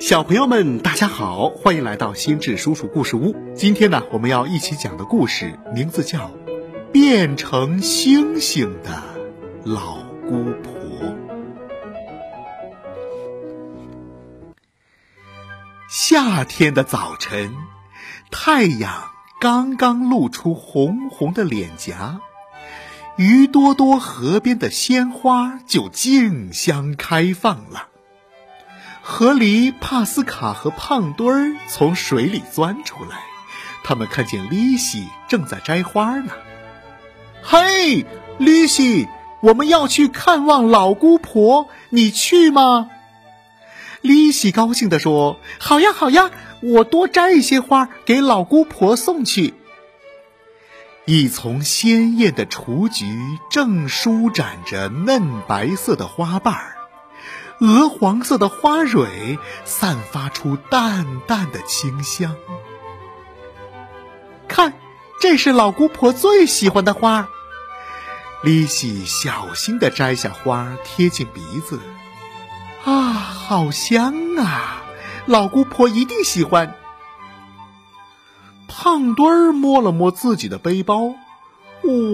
小朋友们，大家好，欢迎来到心智叔叔故事屋。今天呢，我们要一起讲的故事名字叫《变成星星的老姑婆》。夏天的早晨，太阳刚刚露出红红的脸颊，鱼多多河边的鲜花就竞相开放了。河狸，帕斯卡和胖墩儿从水里钻出来，他们看见丽西正在摘花呢。嘿，丽西，我们要去看望老姑婆，你去吗？丽西高兴地说：“好呀，好呀，我多摘一些花给老姑婆送去。”一丛鲜艳的雏菊正舒展着嫩白色的花瓣儿，鹅黄色的花蕊散发出淡淡的清香。看，这是老姑婆最喜欢的花。丽西小心地摘下花，贴近鼻子。啊，好香啊！老姑婆一定喜欢。胖墩儿摸了摸自己的背包，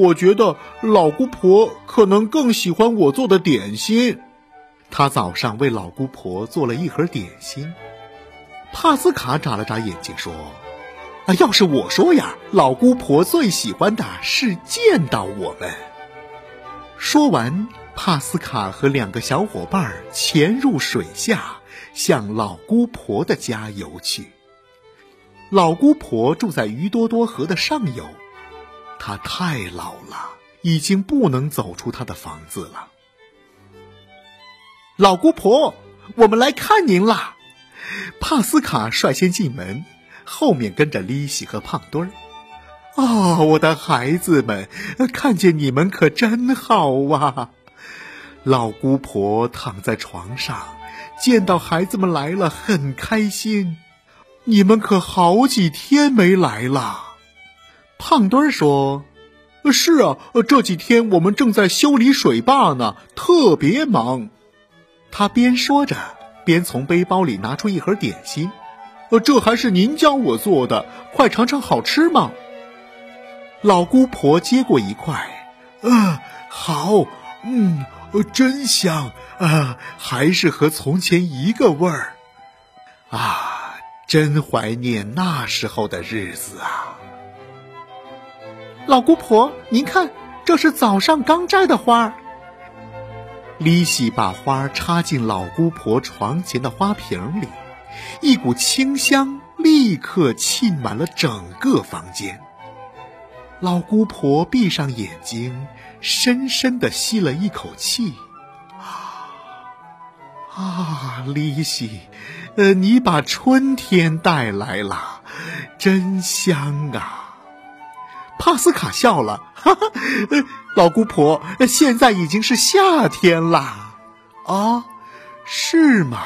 我觉得老姑婆可能更喜欢我做的点心。他早上为老姑婆做了一盒点心。帕斯卡眨了眨眼睛说：“啊，要是我说呀，老姑婆最喜欢的是见到我们。”说完。帕斯卡和两个小伙伴潜入水下，向老姑婆的家游去。老姑婆住在鱼多多河的上游，她太老了，已经不能走出她的房子了。老姑婆，我们来看您啦！帕斯卡率先进门，后面跟着丽西和胖墩儿。啊，我的孩子们，看见你们可真好哇！老姑婆躺在床上，见到孩子们来了，很开心。你们可好几天没来了。胖墩儿说：“是啊，这几天我们正在修理水坝呢，特别忙。”他边说着，边从背包里拿出一盒点心。“呃，这还是您教我做的，快尝尝，好吃吗？”老姑婆接过一块，“啊，好，嗯。”真香啊！还是和从前一个味儿啊！真怀念那时候的日子啊！老姑婆，您看，这是早上刚摘的花儿。丽西把花插进老姑婆床前的花瓶里，一股清香立刻沁满了整个房间。老姑婆闭上眼睛。深深地吸了一口气，啊 啊，丽西，呃，你把春天带来了，真香啊！帕斯卡笑了，哈哈，老姑婆，现在已经是夏天了，啊，是吗？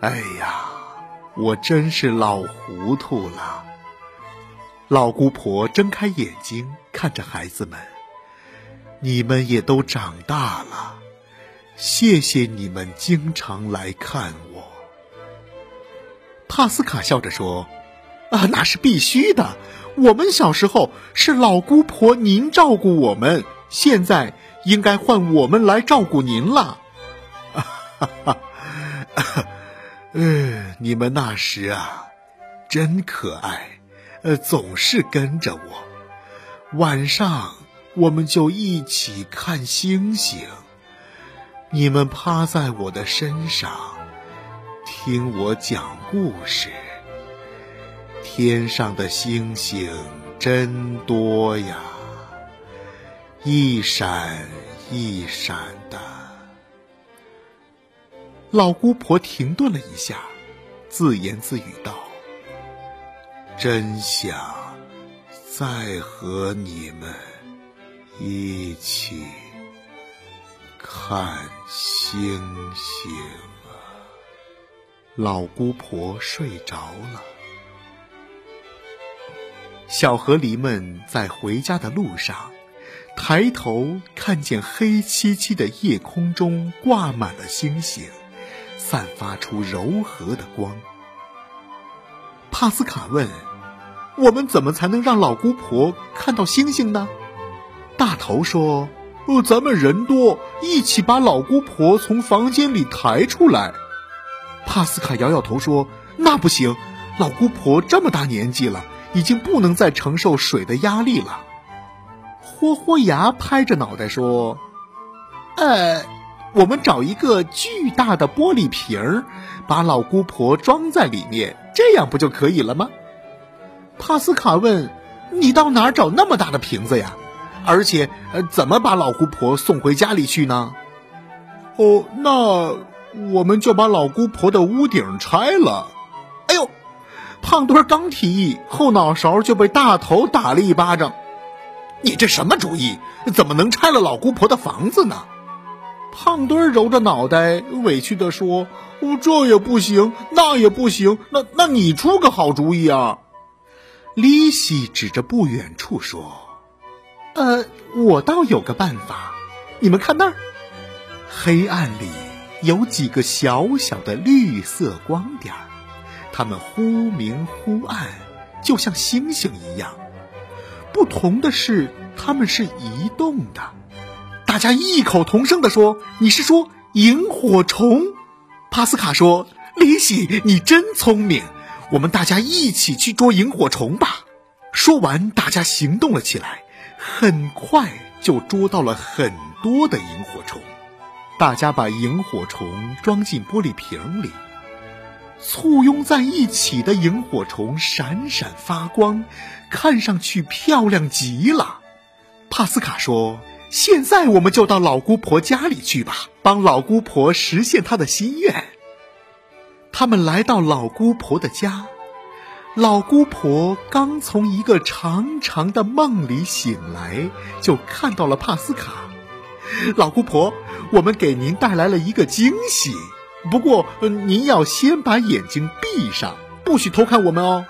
哎呀，我真是老糊涂了。老姑婆睁开眼睛，看着孩子们。你们也都长大了，谢谢你们经常来看我。帕斯卡笑着说：“啊，那是必须的。我们小时候是老姑婆您照顾我们，现在应该换我们来照顾您了。”哈哈，嗯，你们那时啊，真可爱，呃，总是跟着我，晚上。我们就一起看星星。你们趴在我的身上，听我讲故事。天上的星星真多呀，一闪一闪的。老姑婆停顿了一下，自言自语道：“真想再和你们。”一起看星星！老姑婆睡着了。小河狸们在回家的路上，抬头看见黑漆漆的夜空中挂满了星星，散发出柔和的光。帕斯卡问：“我们怎么才能让老姑婆看到星星呢？”大头说：“呃，咱们人多，一起把老姑婆从房间里抬出来。”帕斯卡摇摇头说：“那不行，老姑婆这么大年纪了，已经不能再承受水的压力了。”豁豁牙拍着脑袋说：“呃，我们找一个巨大的玻璃瓶儿，把老姑婆装在里面，这样不就可以了吗？”帕斯卡问：“你到哪儿找那么大的瓶子呀？而且，呃，怎么把老姑婆送回家里去呢？”哦，那我们就把老姑婆的屋顶拆了。哎呦，胖墩儿刚提议，后脑勺就被大头打了一巴掌。你这什么主意？怎么能拆了老姑婆的房子呢？胖墩儿揉着脑袋，委屈地说：“这也不行，那也不行，那那你出个好主意啊！”利西指着不远处说：“呃，我倒有个办法，你们看那儿，黑暗里有几个小小的绿色光点儿，它们忽明忽暗，就像星星一样。”不同的是，它们是移动的。大家异口同声地说：“你是说萤火虫？”帕斯卡说：“李喜，你真聪明，我们大家一起去捉萤火虫吧。”说完，大家行动了起来，很快就捉到了很多的萤火虫。大家把萤火虫装进玻璃瓶里。簇拥在一起的萤火虫闪闪发光，看上去漂亮极了。帕斯卡说：“现在我们就到老姑婆家里去吧，帮老姑婆实现她的心愿。”他们来到老姑婆的家，老姑婆刚从一个长长的梦里醒来，就看到了帕斯卡。老姑婆，我们给您带来了一个惊喜。不过，您要先把眼睛闭上，不许偷看我们哦。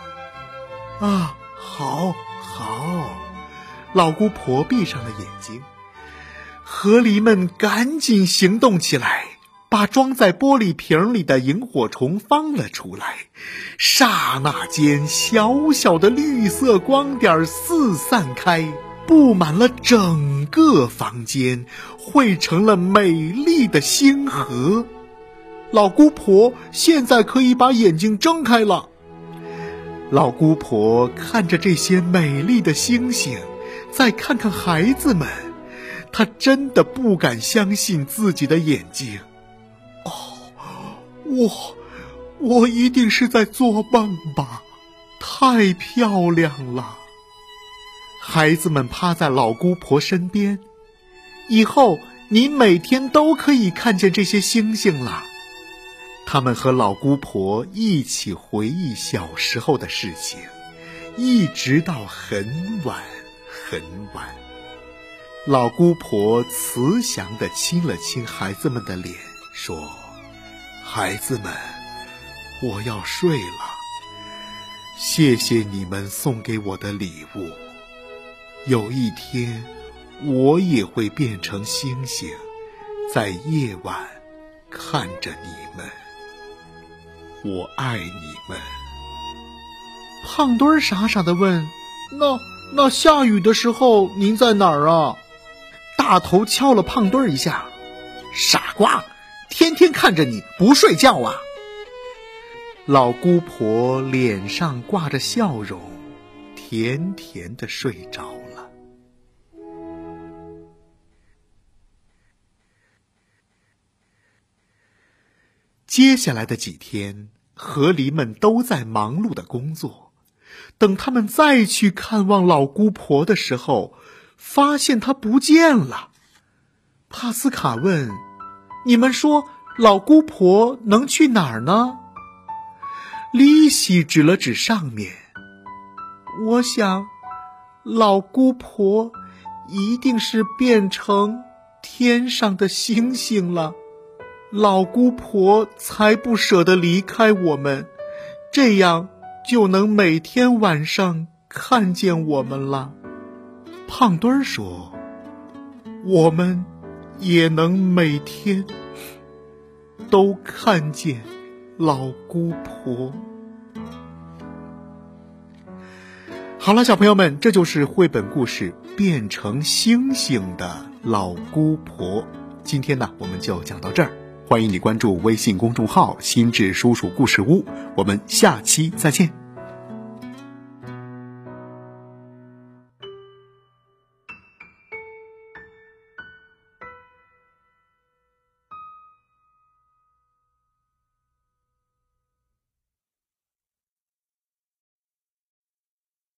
啊，好，好，老姑婆闭上了眼睛。河狸们赶紧行动起来，把装在玻璃瓶里的萤火虫放了出来。刹那间，小小的绿色光点四散开，布满了整个房间，汇成了美丽的星河。老姑婆现在可以把眼睛睁开了。老姑婆看着这些美丽的星星，再看看孩子们，她真的不敢相信自己的眼睛。哦，我，我一定是在做梦吧？太漂亮了！孩子们趴在老姑婆身边，以后你每天都可以看见这些星星了。他们和老姑婆一起回忆小时候的事情，一直到很晚很晚。老姑婆慈祥地亲了亲孩子们的脸，说：“孩子们，我要睡了。谢谢你们送给我的礼物。有一天，我也会变成星星，在夜晚看着你们。”我爱你们。胖墩儿傻傻的问：“那那下雨的时候您在哪儿啊？”大头敲了胖墩儿一下：“傻瓜，天天看着你不睡觉啊！”老姑婆脸上挂着笑容，甜甜的睡着。接下来的几天。河狸们都在忙碌的工作。等他们再去看望老姑婆的时候，发现她不见了。帕斯卡问：“你们说老姑婆能去哪儿呢？”利西指了指上面：“我想，老姑婆一定是变成天上的星星了。”老姑婆才不舍得离开我们，这样就能每天晚上看见我们了。胖墩儿说：“我们也能每天都看见老姑婆。好了，小朋友们，这就是绘本故事《变成星星的老姑婆》。今天呢，我们就讲到这儿。欢迎你关注微信公众号“心智叔叔故事屋”，我们下期再见。